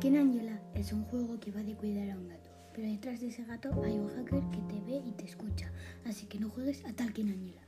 Talking Angela es un juego que va de cuidar a un gato, pero detrás de ese gato hay un hacker que te ve y te escucha, así que no juegues a Talking Angela.